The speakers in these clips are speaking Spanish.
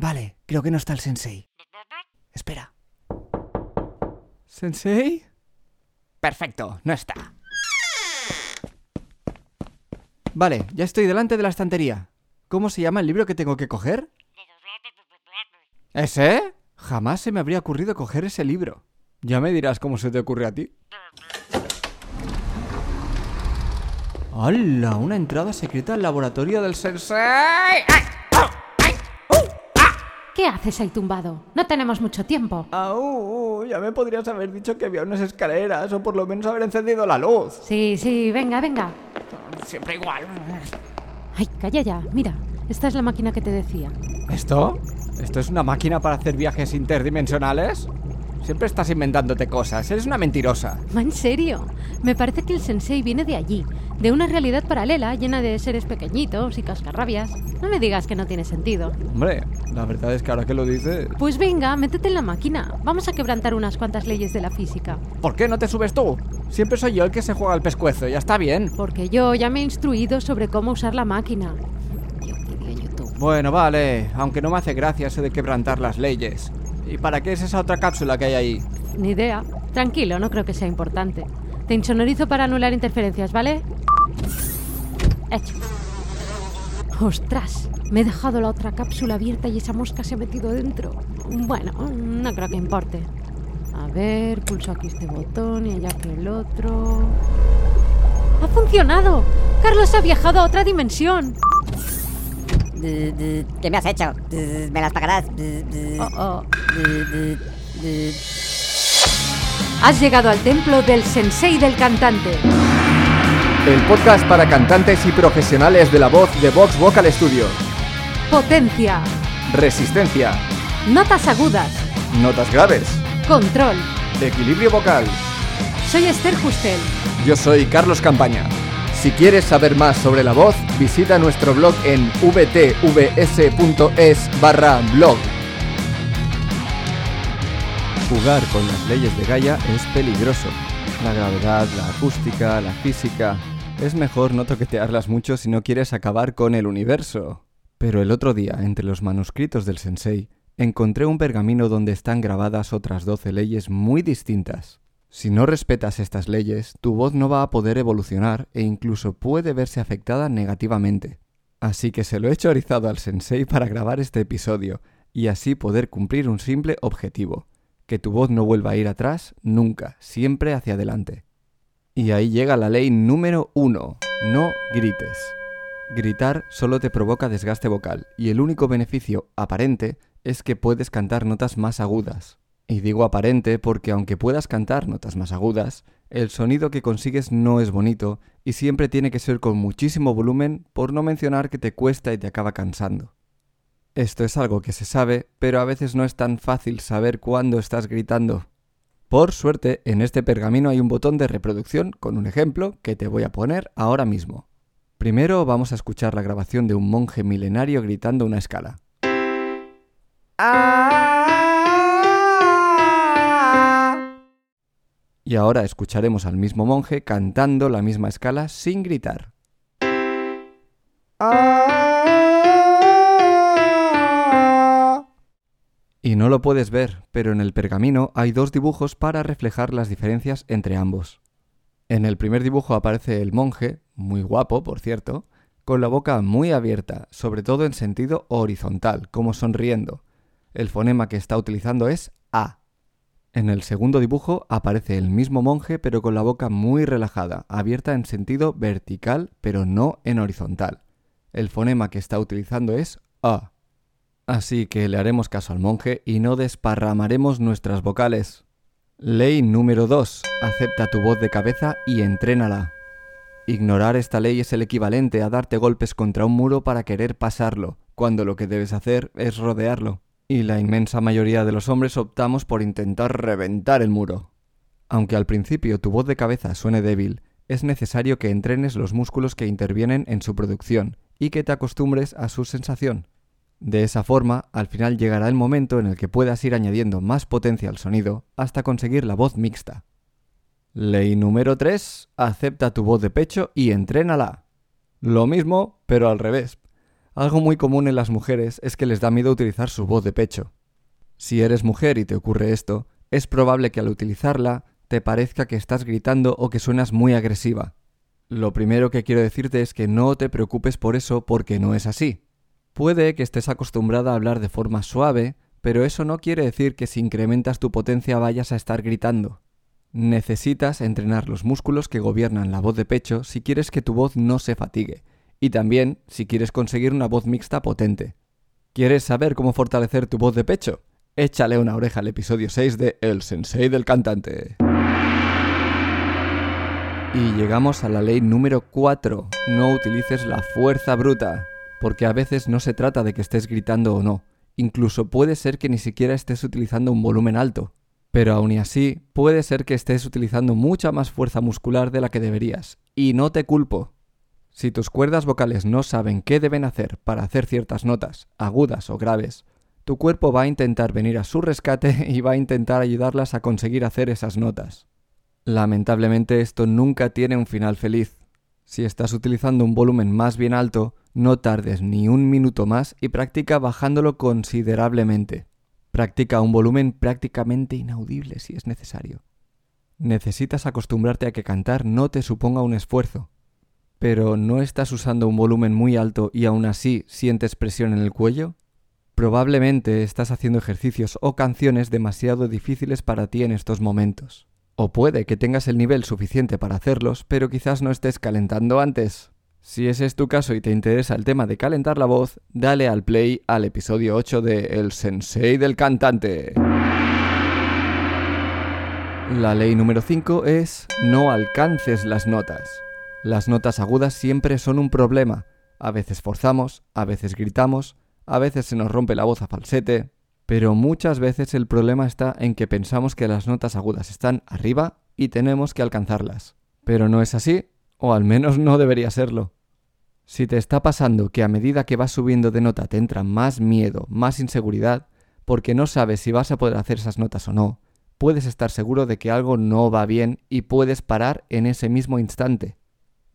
Vale, creo que no está el sensei. Espera. ¿Sensei? Perfecto, no está. Vale, ya estoy delante de la estantería. ¿Cómo se llama el libro que tengo que coger? ¿Ese? Jamás se me habría ocurrido coger ese libro. Ya me dirás cómo se te ocurre a ti. ¡Hala! Una entrada secreta al laboratorio del sensei. ¿Qué haces ahí tumbado? No tenemos mucho tiempo. ¡Au! Ya me podrías haber dicho que había unas escaleras o por lo menos haber encendido la luz. Sí, sí, venga, venga. Siempre igual. Ay, calla ya. Mira, esta es la máquina que te decía. ¿Esto? ¿Esto es una máquina para hacer viajes interdimensionales? Siempre estás inventándote cosas. Eres una mentirosa. ¿Va en serio? Me parece que el sensei viene de allí, de una realidad paralela llena de seres pequeñitos y cascarrabias. No me digas que no tiene sentido. Hombre, la verdad es que ahora que lo dices... Pues venga, métete en la máquina. Vamos a quebrantar unas cuantas leyes de la física. ¿Por qué no te subes tú? Siempre soy yo el que se juega al pescuezo, ya está bien. Porque yo ya me he instruido sobre cómo usar la máquina. Yo quería YouTube. Bueno, vale, aunque no me hace gracia eso de quebrantar las leyes. ¿Y para qué es esa otra cápsula que hay ahí? Ni idea. Tranquilo, no creo que sea importante. Te insonorizo para anular interferencias, ¿vale? Hecho. ¡Ostras! Me he dejado la otra cápsula abierta y esa mosca se ha metido dentro. Bueno, no creo que importe. A ver, pulso aquí este botón y allá que el otro. ¡Ha funcionado! ¡Carlos ha viajado a otra dimensión! ¿Qué me has hecho? ¿Me las pagarás? Oh, oh. Has llegado al templo del sensei del cantante. El podcast para cantantes y profesionales de la voz de Vox Vocal Studio. Potencia. Resistencia. Notas agudas. Notas graves. Control. Equilibrio vocal. Soy Esther Justel. Yo soy Carlos Campaña. Si quieres saber más sobre la voz, visita nuestro blog en vtvs.es barra blog. Jugar con las leyes de Gaia es peligroso. La gravedad, la acústica, la física... Es mejor no toquetearlas mucho si no quieres acabar con el universo. Pero el otro día, entre los manuscritos del sensei, encontré un pergamino donde están grabadas otras 12 leyes muy distintas. Si no respetas estas leyes, tu voz no va a poder evolucionar e incluso puede verse afectada negativamente. Así que se lo he chorizado al sensei para grabar este episodio y así poder cumplir un simple objetivo, que tu voz no vuelva a ir atrás nunca, siempre hacia adelante. Y ahí llega la ley número uno, no grites. Gritar solo te provoca desgaste vocal y el único beneficio aparente es que puedes cantar notas más agudas. Y digo aparente porque aunque puedas cantar notas más agudas, el sonido que consigues no es bonito y siempre tiene que ser con muchísimo volumen por no mencionar que te cuesta y te acaba cansando. Esto es algo que se sabe, pero a veces no es tan fácil saber cuándo estás gritando. Por suerte, en este pergamino hay un botón de reproducción con un ejemplo que te voy a poner ahora mismo. Primero vamos a escuchar la grabación de un monje milenario gritando una escala. Y ahora escucharemos al mismo monje cantando la misma escala sin gritar. Y no lo puedes ver, pero en el pergamino hay dos dibujos para reflejar las diferencias entre ambos. En el primer dibujo aparece el monje, muy guapo por cierto, con la boca muy abierta, sobre todo en sentido horizontal, como sonriendo. El fonema que está utilizando es A. En el segundo dibujo aparece el mismo monje pero con la boca muy relajada, abierta en sentido vertical pero no en horizontal. El fonema que está utilizando es A. Así que le haremos caso al monje y no desparramaremos nuestras vocales. Ley número 2. Acepta tu voz de cabeza y entrénala. Ignorar esta ley es el equivalente a darte golpes contra un muro para querer pasarlo, cuando lo que debes hacer es rodearlo. Y la inmensa mayoría de los hombres optamos por intentar reventar el muro. Aunque al principio tu voz de cabeza suene débil, es necesario que entrenes los músculos que intervienen en su producción y que te acostumbres a su sensación. De esa forma, al final llegará el momento en el que puedas ir añadiendo más potencia al sonido hasta conseguir la voz mixta. Ley número 3. Acepta tu voz de pecho y entrénala. Lo mismo, pero al revés. Algo muy común en las mujeres es que les da miedo utilizar su voz de pecho. Si eres mujer y te ocurre esto, es probable que al utilizarla te parezca que estás gritando o que suenas muy agresiva. Lo primero que quiero decirte es que no te preocupes por eso porque no es así. Puede que estés acostumbrada a hablar de forma suave, pero eso no quiere decir que si incrementas tu potencia vayas a estar gritando. Necesitas entrenar los músculos que gobiernan la voz de pecho si quieres que tu voz no se fatigue, y también si quieres conseguir una voz mixta potente. ¿Quieres saber cómo fortalecer tu voz de pecho? Échale una oreja al episodio 6 de El Sensei del Cantante. Y llegamos a la ley número 4. No utilices la fuerza bruta, porque a veces no se trata de que estés gritando o no, incluso puede ser que ni siquiera estés utilizando un volumen alto. Pero aún y así, puede ser que estés utilizando mucha más fuerza muscular de la que deberías, y no te culpo. Si tus cuerdas vocales no saben qué deben hacer para hacer ciertas notas, agudas o graves, tu cuerpo va a intentar venir a su rescate y va a intentar ayudarlas a conseguir hacer esas notas. Lamentablemente esto nunca tiene un final feliz. Si estás utilizando un volumen más bien alto, no tardes ni un minuto más y practica bajándolo considerablemente. Practica un volumen prácticamente inaudible si es necesario. Necesitas acostumbrarte a que cantar no te suponga un esfuerzo. Pero ¿no estás usando un volumen muy alto y aún así sientes presión en el cuello? Probablemente estás haciendo ejercicios o canciones demasiado difíciles para ti en estos momentos. O puede que tengas el nivel suficiente para hacerlos, pero quizás no estés calentando antes. Si ese es tu caso y te interesa el tema de calentar la voz, dale al play al episodio 8 de El Sensei del Cantante. La ley número 5 es no alcances las notas. Las notas agudas siempre son un problema. A veces forzamos, a veces gritamos, a veces se nos rompe la voz a falsete, pero muchas veces el problema está en que pensamos que las notas agudas están arriba y tenemos que alcanzarlas. Pero no es así o al menos no debería serlo. Si te está pasando que a medida que vas subiendo de nota te entra más miedo, más inseguridad, porque no sabes si vas a poder hacer esas notas o no, puedes estar seguro de que algo no va bien y puedes parar en ese mismo instante.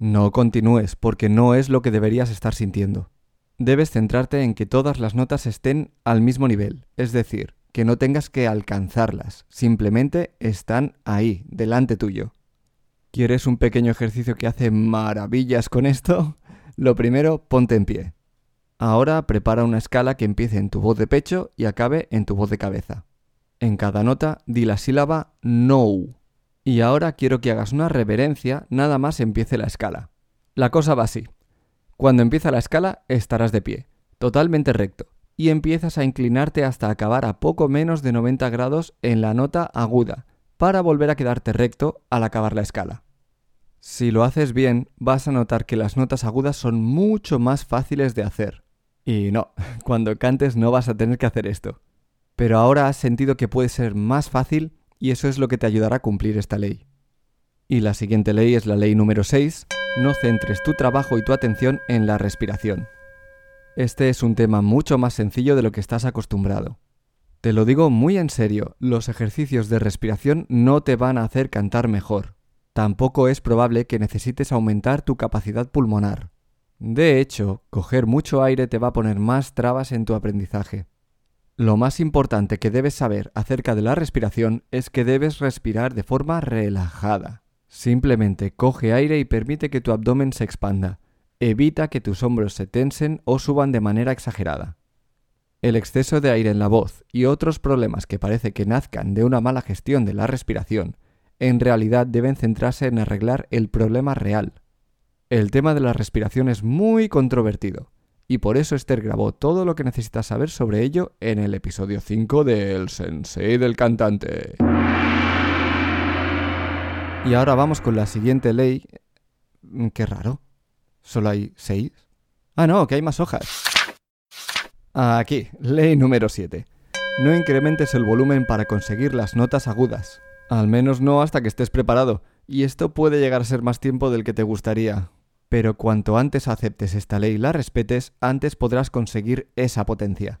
No continúes porque no es lo que deberías estar sintiendo. Debes centrarte en que todas las notas estén al mismo nivel, es decir, que no tengas que alcanzarlas, simplemente están ahí, delante tuyo. ¿Quieres un pequeño ejercicio que hace maravillas con esto? Lo primero, ponte en pie. Ahora prepara una escala que empiece en tu voz de pecho y acabe en tu voz de cabeza. En cada nota di la sílaba no. Y ahora quiero que hagas una reverencia nada más empiece la escala. La cosa va así. Cuando empieza la escala estarás de pie, totalmente recto, y empiezas a inclinarte hasta acabar a poco menos de 90 grados en la nota aguda, para volver a quedarte recto al acabar la escala. Si lo haces bien, vas a notar que las notas agudas son mucho más fáciles de hacer. Y no, cuando cantes no vas a tener que hacer esto. Pero ahora has sentido que puede ser más fácil y eso es lo que te ayudará a cumplir esta ley. Y la siguiente ley es la ley número 6, no centres tu trabajo y tu atención en la respiración. Este es un tema mucho más sencillo de lo que estás acostumbrado. Te lo digo muy en serio, los ejercicios de respiración no te van a hacer cantar mejor tampoco es probable que necesites aumentar tu capacidad pulmonar. De hecho, coger mucho aire te va a poner más trabas en tu aprendizaje. Lo más importante que debes saber acerca de la respiración es que debes respirar de forma relajada. Simplemente coge aire y permite que tu abdomen se expanda. Evita que tus hombros se tensen o suban de manera exagerada. El exceso de aire en la voz y otros problemas que parece que nazcan de una mala gestión de la respiración en realidad deben centrarse en arreglar el problema real. El tema de la respiración es muy controvertido, y por eso Esther grabó todo lo que necesitas saber sobre ello en el episodio 5 del Sensei del Cantante. Y ahora vamos con la siguiente ley. Mm, qué raro. ¿Solo hay seis? Ah, no, que hay más hojas. Aquí, ley número 7. No incrementes el volumen para conseguir las notas agudas. Al menos no hasta que estés preparado, y esto puede llegar a ser más tiempo del que te gustaría. Pero cuanto antes aceptes esta ley y la respetes, antes podrás conseguir esa potencia.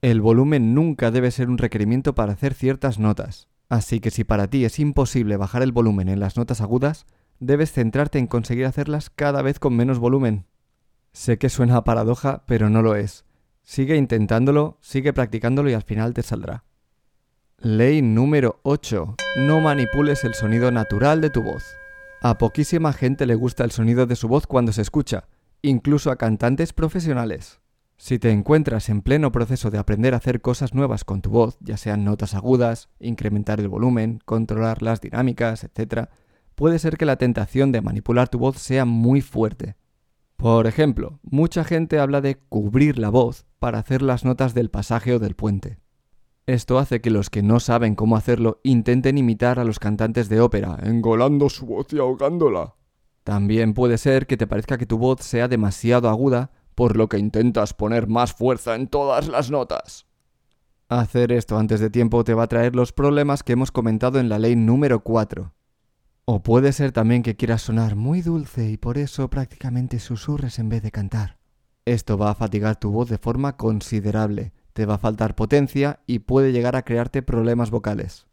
El volumen nunca debe ser un requerimiento para hacer ciertas notas, así que si para ti es imposible bajar el volumen en las notas agudas, debes centrarte en conseguir hacerlas cada vez con menos volumen. Sé que suena paradoja, pero no lo es. Sigue intentándolo, sigue practicándolo y al final te saldrá. Ley número 8. No manipules el sonido natural de tu voz. A poquísima gente le gusta el sonido de su voz cuando se escucha, incluso a cantantes profesionales. Si te encuentras en pleno proceso de aprender a hacer cosas nuevas con tu voz, ya sean notas agudas, incrementar el volumen, controlar las dinámicas, etc., puede ser que la tentación de manipular tu voz sea muy fuerte. Por ejemplo, mucha gente habla de cubrir la voz para hacer las notas del pasaje o del puente. Esto hace que los que no saben cómo hacerlo intenten imitar a los cantantes de ópera, engolando su voz y ahogándola. También puede ser que te parezca que tu voz sea demasiado aguda, por lo que intentas poner más fuerza en todas las notas. Hacer esto antes de tiempo te va a traer los problemas que hemos comentado en la ley número 4. O puede ser también que quieras sonar muy dulce y por eso prácticamente susurres en vez de cantar. Esto va a fatigar tu voz de forma considerable, te va a faltar potencia y puede llegar a crearte problemas vocales.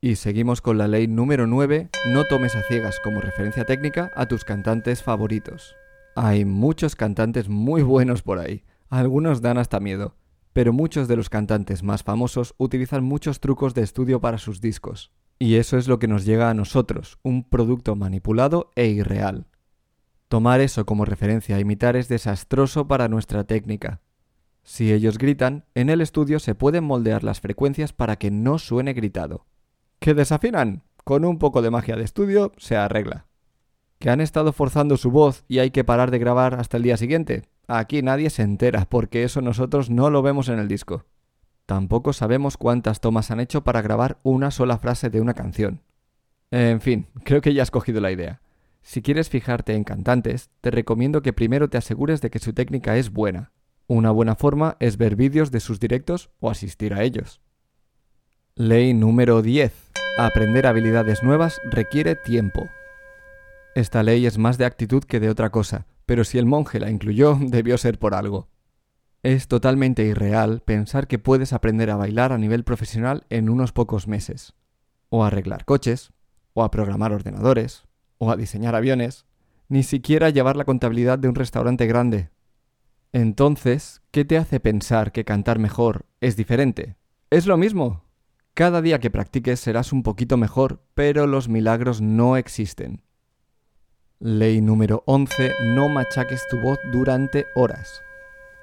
Y seguimos con la ley número 9, no tomes a ciegas como referencia técnica a tus cantantes favoritos. Hay muchos cantantes muy buenos por ahí, algunos dan hasta miedo, pero muchos de los cantantes más famosos utilizan muchos trucos de estudio para sus discos. Y eso es lo que nos llega a nosotros, un producto manipulado e irreal. Tomar eso como referencia a imitar es desastroso para nuestra técnica. Si ellos gritan, en el estudio se pueden moldear las frecuencias para que no suene gritado. ¿Que desafinan? Con un poco de magia de estudio se arregla. ¿Que han estado forzando su voz y hay que parar de grabar hasta el día siguiente? Aquí nadie se entera porque eso nosotros no lo vemos en el disco. Tampoco sabemos cuántas tomas han hecho para grabar una sola frase de una canción. En fin, creo que ya has cogido la idea. Si quieres fijarte en cantantes, te recomiendo que primero te asegures de que su técnica es buena. Una buena forma es ver vídeos de sus directos o asistir a ellos. Ley número 10. Aprender habilidades nuevas requiere tiempo. Esta ley es más de actitud que de otra cosa, pero si el monje la incluyó, debió ser por algo. Es totalmente irreal pensar que puedes aprender a bailar a nivel profesional en unos pocos meses, o a arreglar coches, o a programar ordenadores, o a diseñar aviones, ni siquiera llevar la contabilidad de un restaurante grande. Entonces, ¿qué te hace pensar que cantar mejor es diferente? Es lo mismo, cada día que practiques serás un poquito mejor, pero los milagros no existen. Ley número 11. No machaques tu voz durante horas.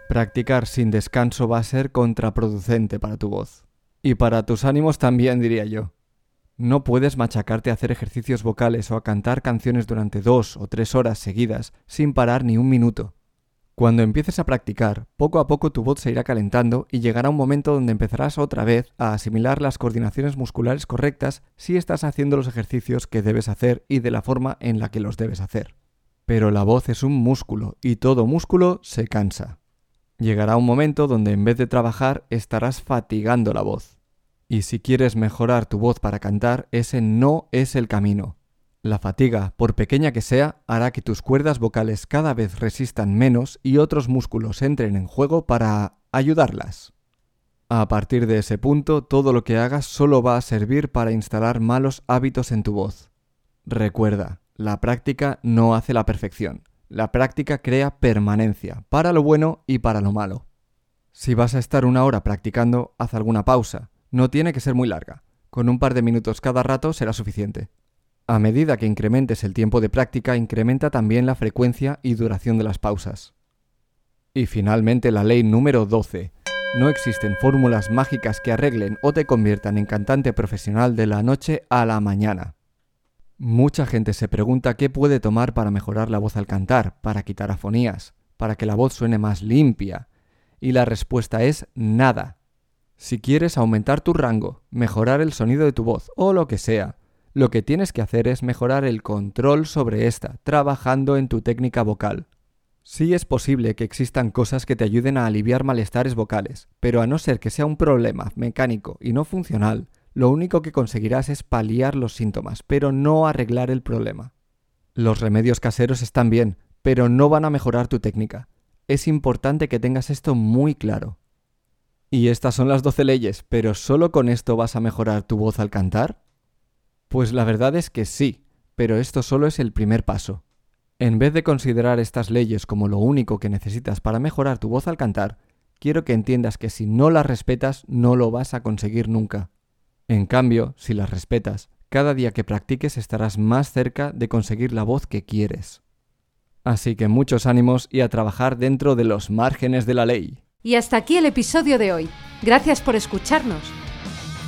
Practicar sin descanso va a ser contraproducente para tu voz. Y para tus ánimos también, diría yo. No puedes machacarte a hacer ejercicios vocales o a cantar canciones durante dos o tres horas seguidas sin parar ni un minuto. Cuando empieces a practicar, poco a poco tu voz se irá calentando y llegará un momento donde empezarás otra vez a asimilar las coordinaciones musculares correctas si estás haciendo los ejercicios que debes hacer y de la forma en la que los debes hacer. Pero la voz es un músculo y todo músculo se cansa. Llegará un momento donde en vez de trabajar estarás fatigando la voz. Y si quieres mejorar tu voz para cantar, ese no es el camino. La fatiga, por pequeña que sea, hará que tus cuerdas vocales cada vez resistan menos y otros músculos entren en juego para ayudarlas. A partir de ese punto, todo lo que hagas solo va a servir para instalar malos hábitos en tu voz. Recuerda, la práctica no hace la perfección. La práctica crea permanencia, para lo bueno y para lo malo. Si vas a estar una hora practicando, haz alguna pausa. No tiene que ser muy larga. Con un par de minutos cada rato será suficiente. A medida que incrementes el tiempo de práctica, incrementa también la frecuencia y duración de las pausas. Y finalmente la ley número 12. No existen fórmulas mágicas que arreglen o te conviertan en cantante profesional de la noche a la mañana. Mucha gente se pregunta qué puede tomar para mejorar la voz al cantar, para quitar afonías, para que la voz suene más limpia. Y la respuesta es nada. Si quieres aumentar tu rango, mejorar el sonido de tu voz o lo que sea, lo que tienes que hacer es mejorar el control sobre esta, trabajando en tu técnica vocal. Sí es posible que existan cosas que te ayuden a aliviar malestares vocales, pero a no ser que sea un problema mecánico y no funcional, lo único que conseguirás es paliar los síntomas, pero no arreglar el problema. Los remedios caseros están bien, pero no van a mejorar tu técnica. Es importante que tengas esto muy claro. Y estas son las 12 leyes, pero ¿solo con esto vas a mejorar tu voz al cantar? Pues la verdad es que sí, pero esto solo es el primer paso. En vez de considerar estas leyes como lo único que necesitas para mejorar tu voz al cantar, quiero que entiendas que si no las respetas no lo vas a conseguir nunca. En cambio, si las respetas, cada día que practiques estarás más cerca de conseguir la voz que quieres. Así que muchos ánimos y a trabajar dentro de los márgenes de la ley. Y hasta aquí el episodio de hoy. Gracias por escucharnos.